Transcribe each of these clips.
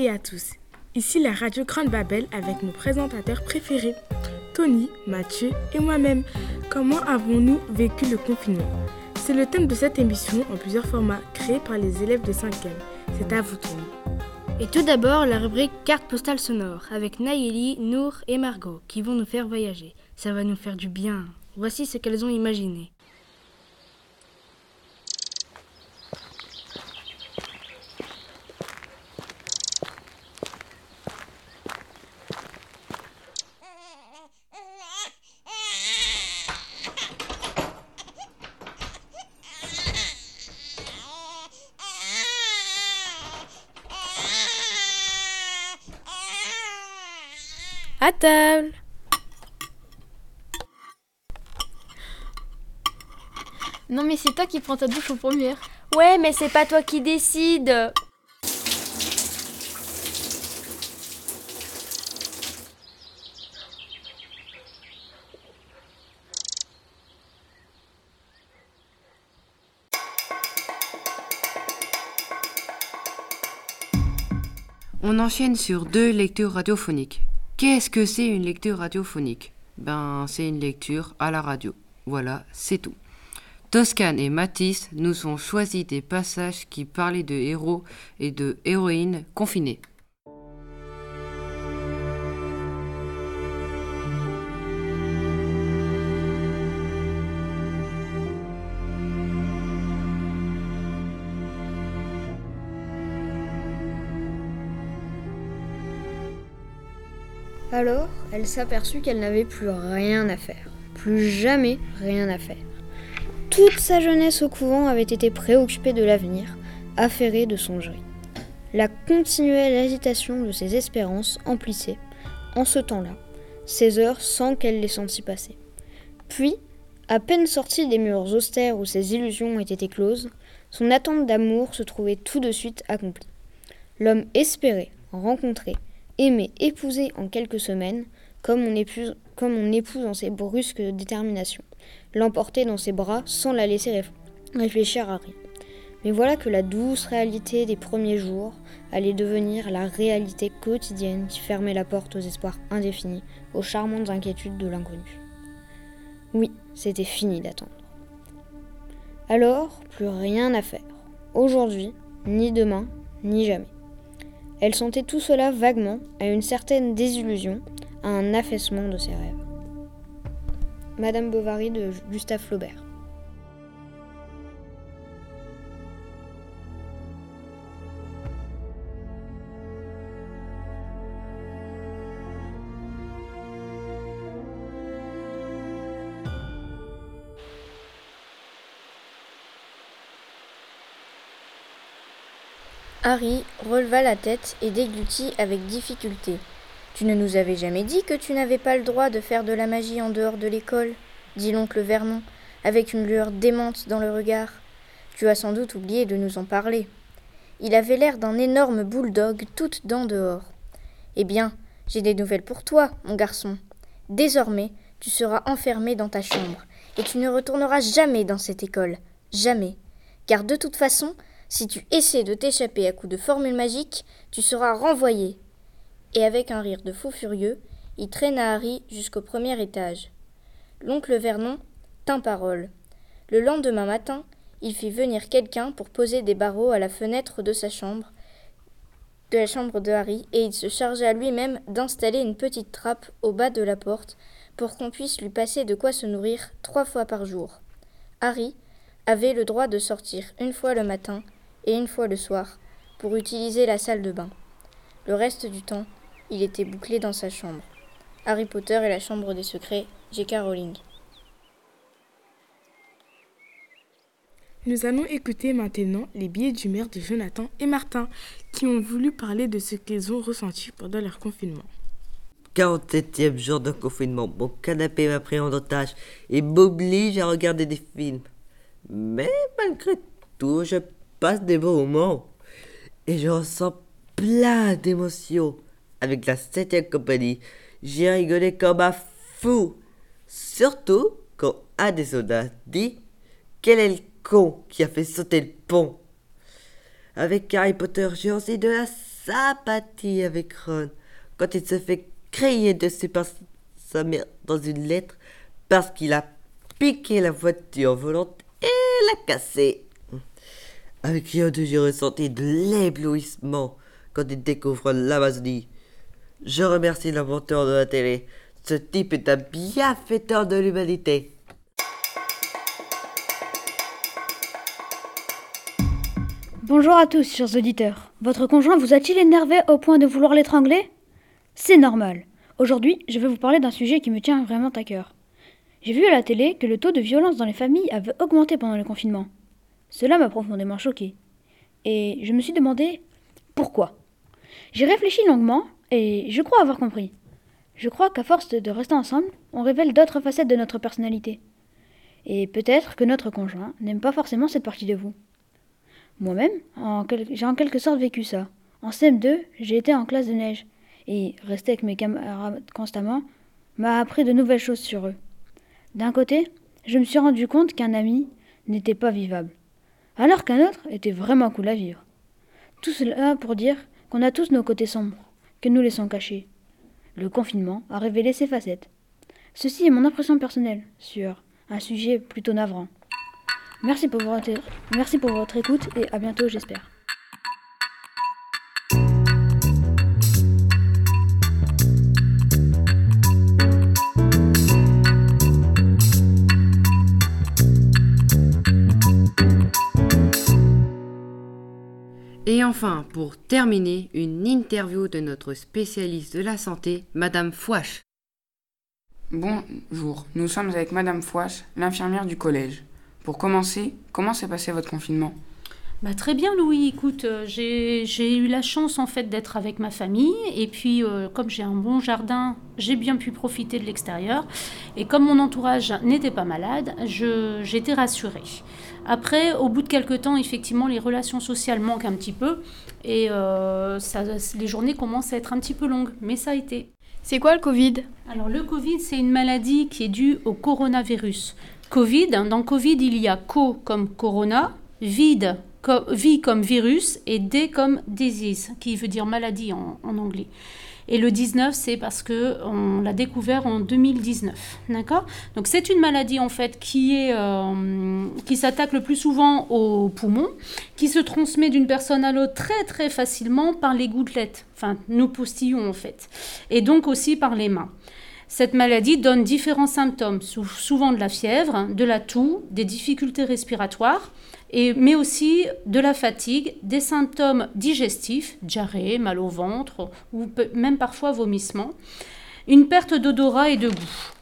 Et à tous. Ici la radio Grande Babel avec nos présentateurs préférés, Tony, Mathieu et moi-même. Comment avons-nous vécu le confinement? C'est le thème de cette émission en plusieurs formats créés par les élèves de 5e. C'est à vous Tony. Et tout d'abord la rubrique carte postale sonore avec Naïli, Nour et Margot qui vont nous faire voyager. Ça va nous faire du bien. Voici ce qu'elles ont imaginé. À table Non mais c'est toi qui prends ta douche en première. Ouais, mais c'est pas toi qui décide. On enchaîne sur deux lectures radiophoniques. Qu'est-ce que c'est une lecture radiophonique? Ben, c'est une lecture à la radio. Voilà, c'est tout. Toscane et Matisse nous ont choisi des passages qui parlaient de héros et de héroïnes confinés. Alors, elle s'aperçut qu'elle n'avait plus rien à faire. Plus jamais rien à faire. Toute sa jeunesse au couvent avait été préoccupée de l'avenir, affairée de songeries. La continuelle agitation de ses espérances emplissait, en ce temps-là, ses heures sans qu'elle les sentît passer. Puis, à peine sortie des murs austères où ses illusions étaient écloses, son attente d'amour se trouvait tout de suite accomplie. L'homme espéré, rencontré, aimé, épousé en quelques semaines, comme on épouse, comme en ses brusques déterminations, l'emporter dans ses bras sans la laisser réf- réfléchir à rien. Mais voilà que la douce réalité des premiers jours allait devenir la réalité quotidienne qui fermait la porte aux espoirs indéfinis, aux charmantes inquiétudes de l'inconnu. Oui, c'était fini d'attendre. Alors, plus rien à faire. Aujourd'hui, ni demain, ni jamais. Elle sentait tout cela vaguement, à une certaine désillusion, à un affaissement de ses rêves. Madame Bovary de Gustave Flaubert. Harry releva la tête et déglutit avec difficulté. Tu ne nous avais jamais dit que tu n'avais pas le droit de faire de la magie en dehors de l'école, dit l'oncle Vernon, avec une lueur démente dans le regard. Tu as sans doute oublié de nous en parler. Il avait l'air d'un énorme bulldog toutes dents dehors. Eh bien, j'ai des nouvelles pour toi, mon garçon. Désormais, tu seras enfermé dans ta chambre, et tu ne retourneras jamais dans cette école. Jamais. Car de toute façon, si tu essaies de t'échapper à coups de formule magique, tu seras renvoyé. Et avec un rire de fou furieux, il traîna Harry jusqu'au premier étage. L'oncle Vernon tint parole. Le lendemain matin, il fit venir quelqu'un pour poser des barreaux à la fenêtre de sa chambre, de la chambre de Harry, et il se chargea lui-même d'installer une petite trappe au bas de la porte pour qu'on puisse lui passer de quoi se nourrir trois fois par jour. Harry avait le droit de sortir une fois le matin et une fois le soir pour utiliser la salle de bain. Le reste du temps, il était bouclé dans sa chambre. Harry Potter et la chambre des secrets, J.K. Rowling. Nous allons écouter maintenant les billets d'humeur de Jonathan et Martin qui ont voulu parler de ce qu'ils ont ressenti pendant leur confinement. 47e jour de confinement, mon canapé m'a pris en otage et m'oblige à regarder des films. Mais malgré tout, je passe des bons moments et je ressens plein d'émotions. Avec la septième compagnie, j'ai rigolé comme un fou. Surtout quand un des dit Quel est le con qui a fait sauter le pont Avec Harry Potter, j'ai aussi de la sympathie avec Ron quand il se fait crier dessus par sa mère dans une lettre parce qu'il a piqué la voiture volante et l'a cassée. Avec Ryodo, j'ai ressenti de l'éblouissement quand il découvre l'Amazonie? Je remercie l'inventeur de la télé. Ce type est un bienfaiteur de l'humanité. Bonjour à tous, chers auditeurs. Votre conjoint vous a-t-il énervé au point de vouloir l'étrangler? C'est normal. Aujourd'hui, je vais vous parler d'un sujet qui me tient vraiment à cœur. J'ai vu à la télé que le taux de violence dans les familles avait augmenté pendant le confinement. Cela m'a profondément choqué. Et je me suis demandé pourquoi. J'ai réfléchi longuement et je crois avoir compris. Je crois qu'à force de rester ensemble, on révèle d'autres facettes de notre personnalité. Et peut-être que notre conjoint n'aime pas forcément cette partie de vous. Moi-même, j'ai en quelque sorte vécu ça. En CM2, j'ai été en classe de neige, et rester avec mes camarades constamment m'a appris de nouvelles choses sur eux. D'un côté, je me suis rendu compte qu'un ami n'était pas vivable, alors qu'un autre était vraiment cool à vivre. Tout cela pour dire qu'on a tous nos côtés sombres, que nous laissons cachés. Le confinement a révélé ces facettes. Ceci est mon impression personnelle sur un sujet plutôt navrant. Merci pour votre, merci pour votre écoute et à bientôt, j'espère. Enfin, pour terminer, une interview de notre spécialiste de la santé, Madame Fouache. Bonjour, nous sommes avec Madame Fouache, l'infirmière du collège. Pour commencer, comment s'est passé votre confinement? Bah, très bien Louis, écoute, euh, j'ai eu la chance en fait d'être avec ma famille et puis euh, comme j'ai un bon jardin, j'ai bien pu profiter de l'extérieur et comme mon entourage n'était pas malade, j'étais rassurée. Après, au bout de quelques temps, effectivement, les relations sociales manquent un petit peu et euh, ça, les journées commencent à être un petit peu longues, mais ça a été. C'est quoi le Covid? Alors le Covid, c'est une maladie qui est due au coronavirus. Covid, dans Covid, il y a co comme corona, vide, vie comme virus et D comme disease, qui veut dire maladie en, anglais. Et le 19, c'est parce que on l'a découvert en 2019, d'accord? Donc c'est une maladie en fait qui est euh, qui s'attaque le plus souvent aux poumons, qui se transmet d'une personne à l'autre très très facilement par les gouttelettes, enfin nos postillons en fait, et donc aussi par les mains. Cette maladie donne différents symptômes, souvent de la fièvre, de la toux, des difficultés respiratoires, mais aussi de la fatigue, des symptômes digestifs, diarrhée, mal au ventre ou même parfois vomissement, une perte d'odorat et de goût.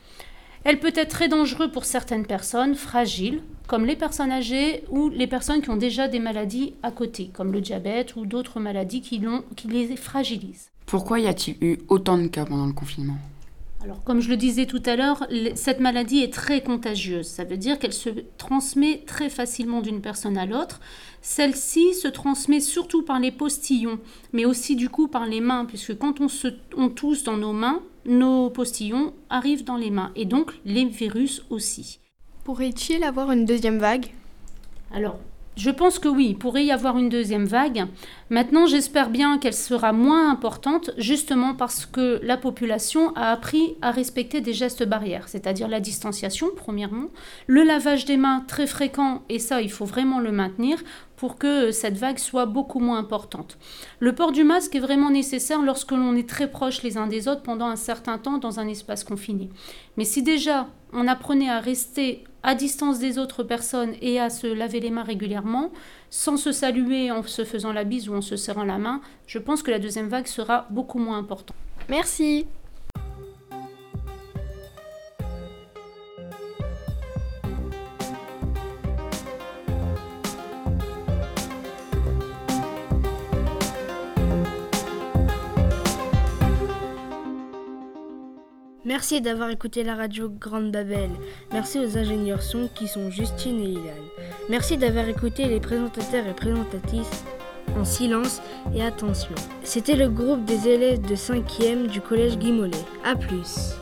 Elle peut être très dangereuse pour certaines personnes fragiles, comme les personnes âgées ou les personnes qui ont déjà des maladies à côté, comme le diabète ou d'autres maladies qui les fragilisent. Pourquoi y a-t-il eu autant de cas pendant le confinement? Alors, comme je le disais tout à l'heure, cette maladie est très contagieuse. Ça veut dire qu'elle se transmet très facilement d'une personne à l'autre. Celle-ci se transmet surtout par les postillons, mais aussi du coup par les mains, puisque quand on, se, on tousse dans nos mains, nos postillons arrivent dans les mains, et donc les virus aussi. Pourrait-il avoir une deuxième vague? Alors, je pense que oui, il pourrait y avoir une deuxième vague. Maintenant, j'espère bien qu'elle sera moins importante, justement parce que la population a appris à respecter des gestes barrières, c'est-à-dire la distanciation, premièrement, le lavage des mains très fréquent, et ça, il faut vraiment le maintenir pour que cette vague soit beaucoup moins importante. Le port du masque est vraiment nécessaire lorsque l'on est très proche les uns des autres pendant un certain temps dans un espace confiné. Mais si déjà on apprenait à rester à distance des autres personnes et à se laver les mains régulièrement, sans se saluer en se faisant la bise ou en se serrant la main, je pense que la deuxième vague sera beaucoup moins importante. Merci. Merci d'avoir écouté la radio Grande Babel. Merci aux ingénieurs son qui sont Justine et Ilan. Merci d'avoir écouté les présentateurs et présentatrices en silence et attention. C'était le groupe des élèves de 5e du collège Guy A plus.